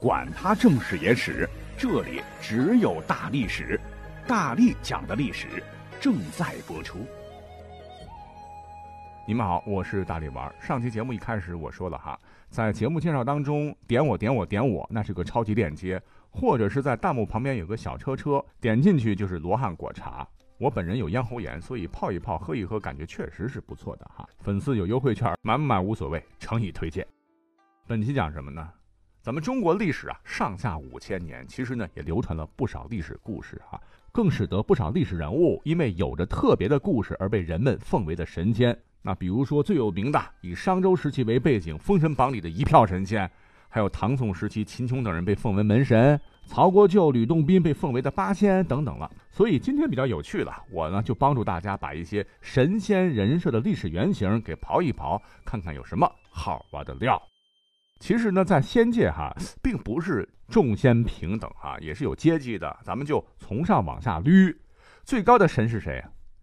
管他正史野史，这里只有大历史，大力讲的历史正在播出。你们好，我是大力丸。上期节目一开始我说了哈，在节目介绍当中点我点我点我，那是个超级链接，或者是在弹幕旁边有个小车车，点进去就是罗汉果茶。我本人有咽喉炎，所以泡一泡喝一喝，感觉确实是不错的哈。粉丝有优惠券，买不买无所谓，诚意推荐。本期讲什么呢？咱们中国历史啊，上下五千年，其实呢也流传了不少历史故事啊，更使得不少历史人物因为有着特别的故事而被人们奉为的神仙。那比如说最有名的，以商周时期为背景，《封神榜》里的一票神仙，还有唐宋时期秦琼等人被奉为门神，曹国舅、吕洞宾被奉为的八仙等等了。所以今天比较有趣了，我呢就帮助大家把一些神仙人设的历史原型给刨一刨，看看有什么好玩的料。其实呢，在仙界哈，并不是众仙平等哈，也是有阶级的。咱们就从上往下捋，最高的神是谁？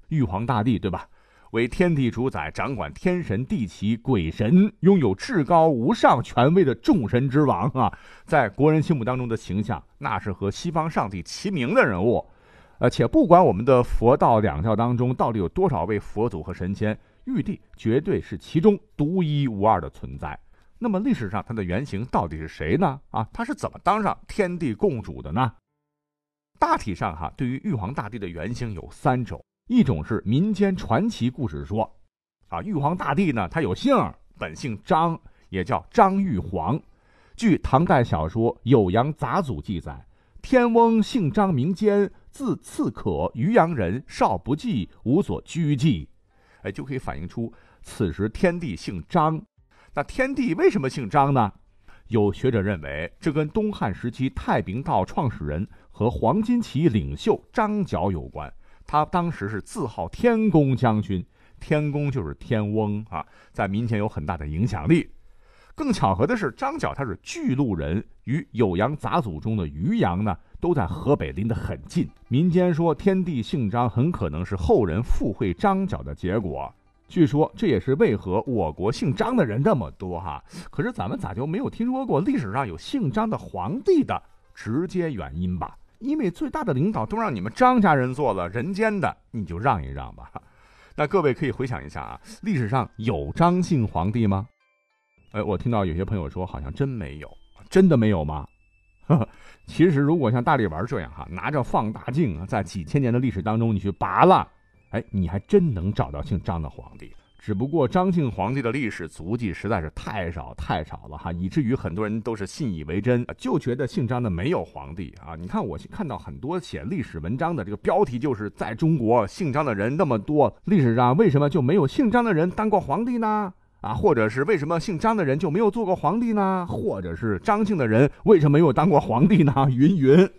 玉皇大帝，对吧？为天地主宰，掌管天神地奇鬼神，拥有至高无上权威的众神之王啊！在国人心目当中的形象，那是和西方上帝齐名的人物。呃，且不管我们的佛道两教当中到底有多少位佛祖和神仙，玉帝绝对是其中独一无二的存在。那么历史上它的原型到底是谁呢？啊，他是怎么当上天地共主的呢？大体上哈，对于玉皇大帝的原型有三种，一种是民间传奇故事说，啊，玉皇大帝呢，他有姓，本姓张，也叫张玉皇。据唐代小说《酉阳杂俎》记载，天翁姓张名坚，字次可，渔阳人，少不济，无所居忌。哎，就可以反映出此时天帝姓张。那天帝为什么姓张呢？有学者认为，这跟东汉时期太平道创始人和黄巾起义领袖张角有关。他当时是自号天公将军，天公就是天翁啊，在民间有很大的影响力。更巧合的是，张角他是巨鹿人，与《酉阳杂俎》中的渔阳呢，都在河北邻得很近。民间说天帝姓张，很可能是后人附会张角的结果。据说这也是为何我国姓张的人那么多哈，可是咱们咋就没有听说过历史上有姓张的皇帝的直接原因吧？因为最大的领导都让你们张家人做了，人间的你就让一让吧。那各位可以回想一下啊，历史上有张姓皇帝吗？哎，我听到有些朋友说好像真没有，真的没有吗？呵 其实如果像大力丸这样哈，拿着放大镜在几千年的历史当中你去拔了。哎，你还真能找到姓张的皇帝，只不过张姓皇帝的历史足迹实在是太少太少了哈，以至于很多人都是信以为真，就觉得姓张的没有皇帝啊。你看我看到很多写历史文章的这个标题，就是在中国姓张的人那么多，历史上为什么就没有姓张的人当过皇帝呢？啊，或者是为什么姓张的人就没有做过皇帝呢？或者是张姓的人为什么没有当过皇帝呢？云云。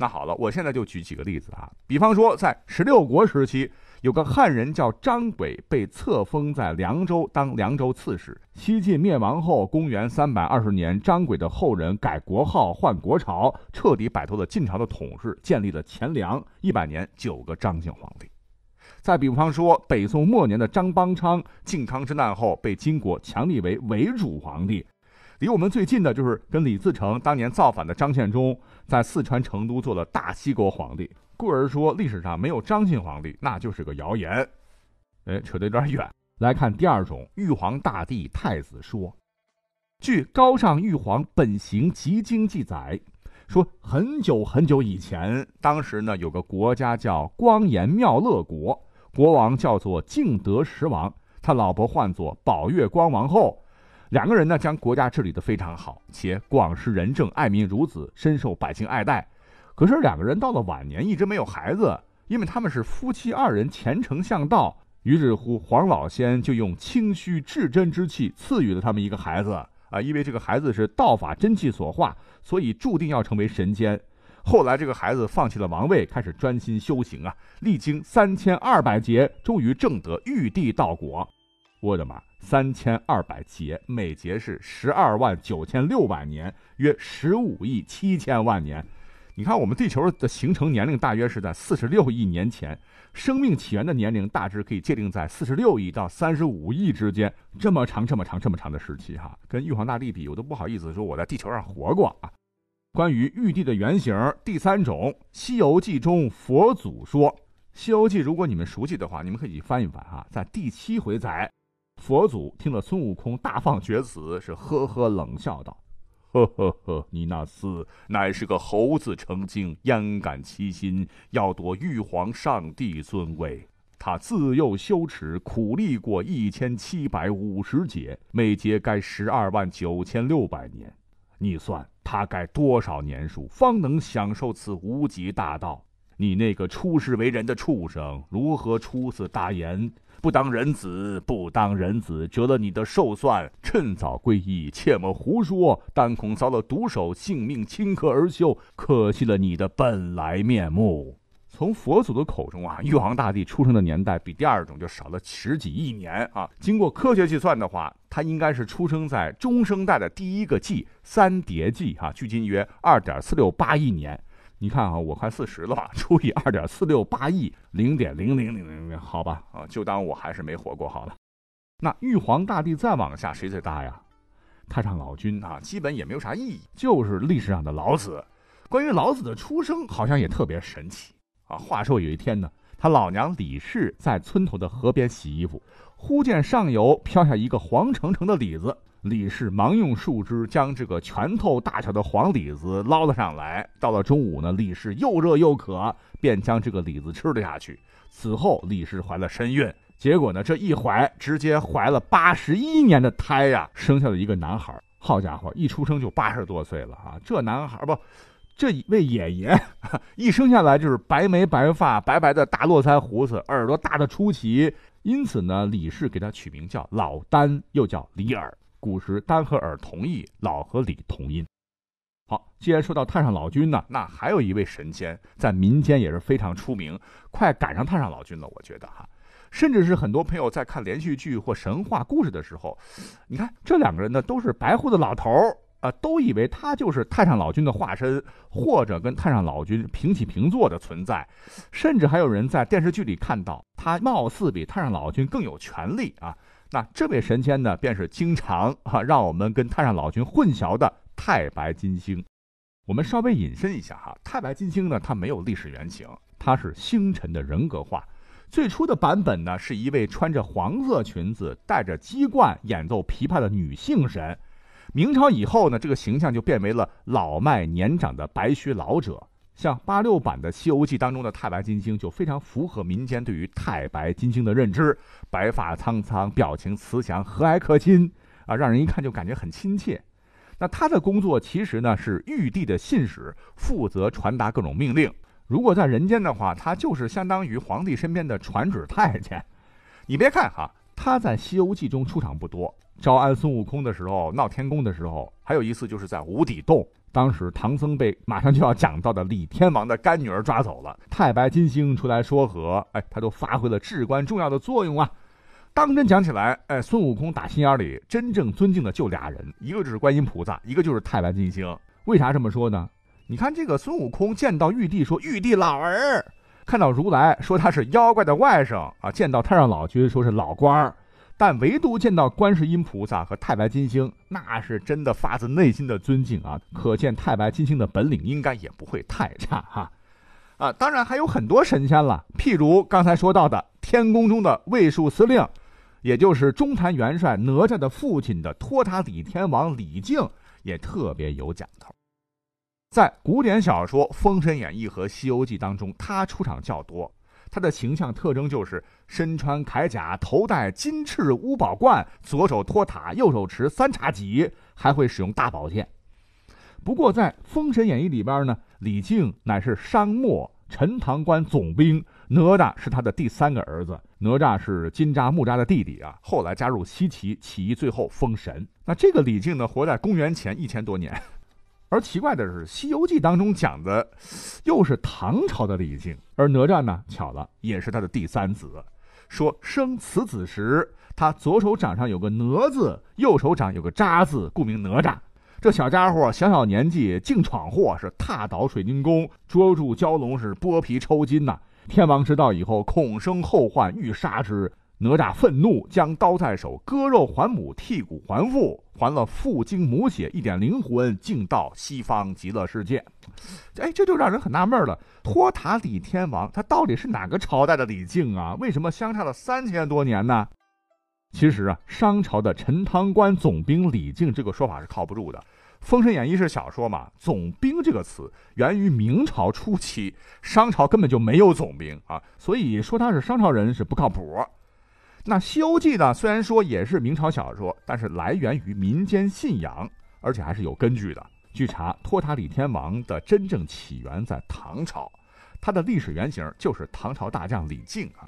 那好了，我现在就举几个例子啊，比方说在十六国时期，有个汉人叫张轨，被册封在凉州当凉州刺史。西晋灭亡后，公元三百二十年，张轨的后人改国号换国朝，彻底摆脱了晋朝的统治，建立了前凉。一百年九个张姓皇帝。再比方说，北宋末年的张邦昌，靖康之难后被金国强立为伪主皇帝。离我们最近的就是跟李自成当年造反的张献忠，在四川成都做了大西国皇帝。故而说历史上没有张姓皇帝，那就是个谣言。哎，扯得有点远。来看第二种玉皇大帝太子说。据《高尚玉皇本行集经》记载，说很久很久以前，当时呢有个国家叫光颜妙乐国，国王叫做敬德十王，他老婆唤作宝月光王后。两个人呢，将国家治理得非常好，且广施仁政，爱民如子，深受百姓爱戴。可是两个人到了晚年，一直没有孩子，因为他们是夫妻二人虔诚向道。于是乎，黄老仙就用清虚至真之气赐予了他们一个孩子啊，因为这个孩子是道法真气所化，所以注定要成为神仙。后来这个孩子放弃了王位，开始专心修行啊，历经三千二百劫，终于证得玉帝道果。我的妈！三千二百节，每节是十二万九千六百年，约十五亿七千万年。你看，我们地球的形成年龄大约是在四十六亿年前，生命起源的年龄大致可以界定在四十六亿到三十五亿之间。这么长、这么长、这么长的时期，哈，跟玉皇大帝比，我都不好意思说我在地球上活过啊。关于玉帝的原型，第三种，《西游记》中佛祖说，《西游记》如果你们熟悉的话，你们可以翻一翻哈，在第七回载，佛祖听了孙悟空大放厥词，是呵呵冷笑道：“呵呵呵，你那厮乃是个猴子成精，焉敢欺心，要夺玉皇上帝尊位？他自幼修持，苦历过一千七百五十劫，每劫该十二万九千六百年。”你算他该多少年数，方能享受此无极大道？你那个出世为人的畜生，如何出此大言？不当人子，不当人子，折了你的寿算！趁早皈依，切莫胡说，但恐遭了毒手，性命顷刻而休，可惜了你的本来面目。从佛祖的口中啊，玉皇大帝出生的年代比第二种就少了十几亿年啊。经过科学计算的话，他应该是出生在中生代的第一个纪三叠纪哈，距今约二点四六八亿年。你看啊，我快四十了吧，除以二点四六八亿零点零零零零零，好吧啊，就当我还是没活过好了。那玉皇大帝再往下谁最大呀？太上老君啊，基本也没有啥意义，就是历史上的老子。关于老子的出生，好像也特别神奇。啊，话说有一天呢，他老娘李氏在村头的河边洗衣服，忽见上游飘下一个黄澄澄的李子。李氏忙用树枝将这个拳头大小的黄李子捞了上来。到了中午呢，李氏又热又渴，便将这个李子吃了下去。此后，李氏怀了身孕，结果呢，这一怀直接怀了八十一年的胎呀，生下了一个男孩。好家伙，一出生就八十多岁了啊！这男孩不。这位爷爷 一生下来就是白眉白发、白白的大络腮胡子，耳朵大的出奇，因此呢，李氏给他取名叫老丹，又叫李耳。古时丹和尔同义，老和李同音。好，既然说到太上老君呢，那还有一位神仙在民间也是非常出名，快赶上太上老君了，我觉得哈，甚至是很多朋友在看连续剧或神话故事的时候，你看这两个人呢，都是白胡子老头儿。啊，都以为他就是太上老君的化身，或者跟太上老君平起平坐的存在，甚至还有人在电视剧里看到他貌似比太上老君更有权力啊。那这位神仙呢，便是经常啊让我们跟太上老君混淆的太白金星。我们稍微引申一下哈，太白金星呢，它没有历史原型，它是星辰的人格化。最初的版本呢，是一位穿着黄色裙子、戴着鸡冠、演奏琵琶的女性神。明朝以后呢，这个形象就变为了老迈年长的白须老者。像八六版的《西游记》当中的太白金星，就非常符合民间对于太白金星的认知：白发苍苍，表情慈祥，和蔼可亲啊，让人一看就感觉很亲切。那他的工作其实呢是玉帝的信使，负责传达各种命令。如果在人间的话，他就是相当于皇帝身边的传旨太监。你别看哈，他在《西游记》中出场不多。招安孙悟空的时候，闹天宫的时候，还有一次就是在无底洞。当时唐僧被马上就要讲到的李天王的干女儿抓走了，太白金星出来说和，哎，他都发挥了至关重要的作用啊。当真讲起来，哎，孙悟空打心眼里真正尊敬的就俩人，一个就是观音菩萨，一个就是太白金星。为啥这么说呢？你看这个孙悟空见到玉帝说玉帝老儿，看到如来说他是妖怪的外甥啊，见到太上老君说是老官儿。但唯独见到观世音菩萨和太白金星，那是真的发自内心的尊敬啊！可见太白金星的本领应该也不会太差哈。啊，当然还有很多神仙了，譬如刚才说到的天宫中的卫戍司令，也就是中坛元帅哪吒的父亲的托塔李天王李靖，也特别有讲头。在古典小说《封神演义》和《西游记》当中，他出场较多。他的形象特征就是身穿铠甲，头戴金翅乌宝冠，左手托塔，右手持三叉戟，还会使用大宝剑。不过在《封神演义》里边呢，李靖乃是商末陈塘关总兵，哪吒是他的第三个儿子。哪吒是金吒木吒的弟弟啊，后来加入西岐起义，最后封神。那这个李靖呢，活在公元前一千多年。而奇怪的是，《西游记》当中讲的又是唐朝的李靖，而哪吒呢，巧了，也是他的第三子。说生此子时，他左手掌上有个哪字，右手掌有个扎字，故名哪吒。这小家伙小小年纪净闯祸，是踏倒水晶宫，捉住蛟龙，是剥皮抽筋呐。天王知道以后，恐生后患，欲杀之。哪吒愤怒，将刀在手，割肉还母，剔骨还父，还了父精母血，一点灵魂，竟到西方极乐世界。哎，这就让人很纳闷了。托塔李天王他到底是哪个朝代的李靖啊？为什么相差了三千多年呢？其实啊，商朝的陈塘关总兵李靖这个说法是靠不住的。《封神演义》是小说嘛，总兵这个词源于明朝初期，商朝根本就没有总兵啊，所以说他是商朝人是不靠谱。那《西游记》呢？虽然说也是明朝小说，但是来源于民间信仰，而且还是有根据的。据查，托塔李天王的真正起源在唐朝，他的历史原型就是唐朝大将李靖啊。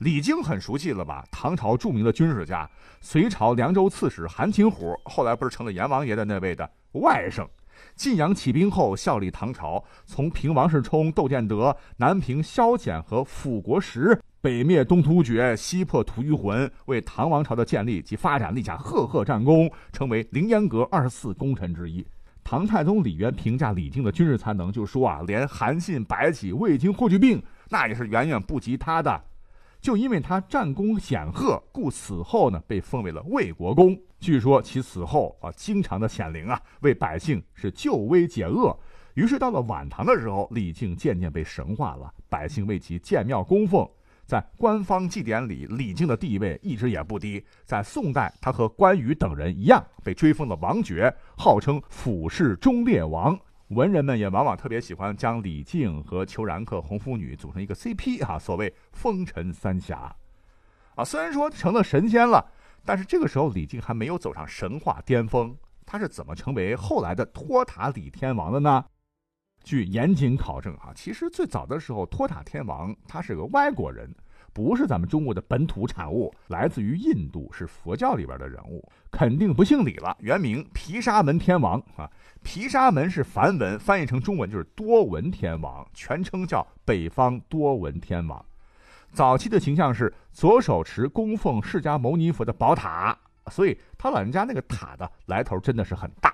李靖很熟悉了吧？唐朝著名的军事家，隋朝凉州刺史韩擒虎，后来不是成了阎王爷的那位的外甥。晋阳起兵后，效力唐朝，从平王世充、窦建德，南平萧简和辅国时。北灭东突厥，西破吐谷浑，为唐王朝的建立及发展立下赫赫战功，成为凌烟阁二十四功臣之一。唐太宗李渊评价李靖的军事才能，就说啊，连韩信、白起、魏京、霍去病，那也是远远不及他的。就因为他战功显赫，故死后呢，被封为了魏国公。据说其死后啊，经常的显灵啊，为百姓是救危解厄。于是到了晚唐的时候，李靖渐渐被神化了，百姓为其建庙供奉。在官方祭典里，李靖的地位一直也不低。在宋代，他和关羽等人一样，被追封了王爵，号称府氏忠烈王。文人们也往往特别喜欢将李靖和裘然客、红拂女组成一个 CP 啊，所谓风尘三侠。啊，虽然说成了神仙了，但是这个时候李靖还没有走上神话巅峰。他是怎么成为后来的托塔李天王的呢？据严谨考证，哈，其实最早的时候，托塔天王他是个外国人，不是咱们中国的本土产物，来自于印度，是佛教里边的人物，肯定不姓李了。原名毗沙门天王啊，毗沙门是梵文，翻译成中文就是多闻天王，全称叫北方多闻天王。早期的形象是左手持供奉释迦牟尼佛的宝塔，所以他老人家那个塔的来头真的是很大。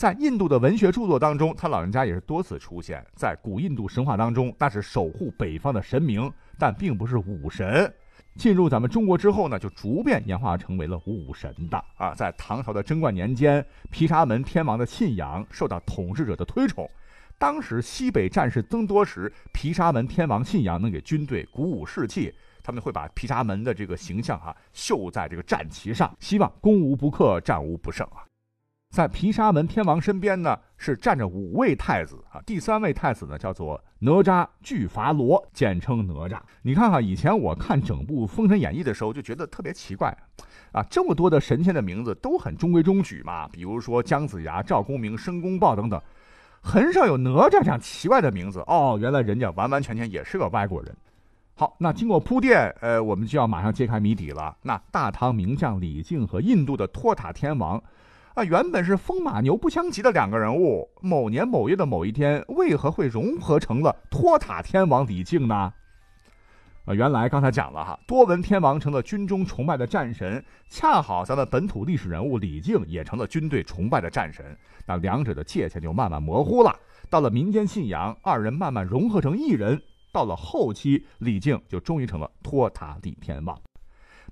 在印度的文学著作当中，他老人家也是多次出现在古印度神话当中，那是守护北方的神明，但并不是武神。进入咱们中国之后呢，就逐渐演化成为了武神的啊。在唐朝的贞观年间，毗沙门天王的信仰受到统治者的推崇。当时西北战事增多时，毗沙门天王信仰能给军队鼓舞士气，他们会把毗沙门的这个形象啊绣在这个战旗上，希望攻无不克，战无不胜啊。在毗沙门天王身边呢，是站着五位太子啊。第三位太子呢，叫做哪吒巨伐罗，简称哪吒。你看哈，以前我看整部《封神演义》的时候，就觉得特别奇怪啊，这么多的神仙的名字都很中规中矩嘛，比如说姜子牙、赵公明、申公豹等等，很少有哪吒这样奇怪的名字哦。原来人家完完全全也是个外国人。好，那经过铺垫，呃，我们就要马上揭开谜底了。那大唐名将李靖和印度的托塔天王。啊，原本是风马牛不相及的两个人物，某年某月的某一天，为何会融合成了托塔天王李靖呢？啊，原来刚才讲了哈，多闻天王成了军中崇拜的战神，恰好咱们本土历史人物李靖也成了军队崇拜的战神，那两者的界限就慢慢模糊了。到了民间信仰，二人慢慢融合成一人。到了后期，李靖就终于成了托塔李天王。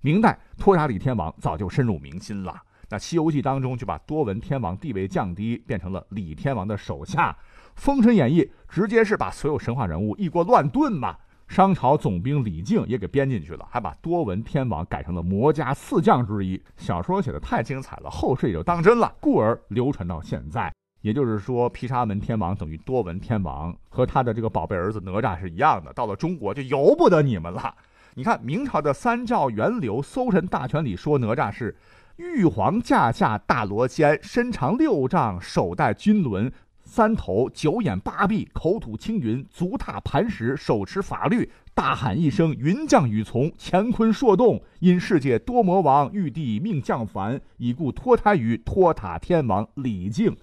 明代，托塔李天王早就深入民心了。那《西游记》当中就把多闻天王地位降低，变成了李天王的手下，《封神演义》直接是把所有神话人物一锅乱炖嘛。商朝总兵李靖也给编进去了，还把多闻天王改成了魔家四将之一。小说写的太精彩了，后世也就当真了，故而流传到现在。也就是说，毗沙门天王等于多闻天王，和他的这个宝贝儿子哪吒是一样的。到了中国就由不得你们了。你看明朝的《三教源流搜神大全》里说哪吒是。玉皇驾下大罗仙，身长六丈，手戴金轮，三头九眼八臂，口吐青云，足踏磐石，手持法律，大喊一声，云降雨从，乾坤烁动。因世界多魔王，玉帝命降凡，已故脱胎于托塔天王李靖。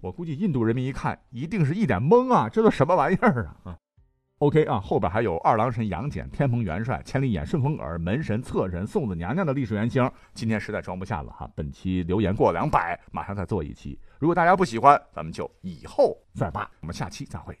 我估计印度人民一看，一定是一脸懵啊，这都什么玩意儿啊？OK 啊，后边还有二郎神杨戬、天蓬元帅、千里眼、顺风耳、门神、侧神、送子娘娘的历史原型。今天实在装不下了哈，本期留言过两百，马上再做一期。如果大家不喜欢，咱们就以后再扒。我们下期再会。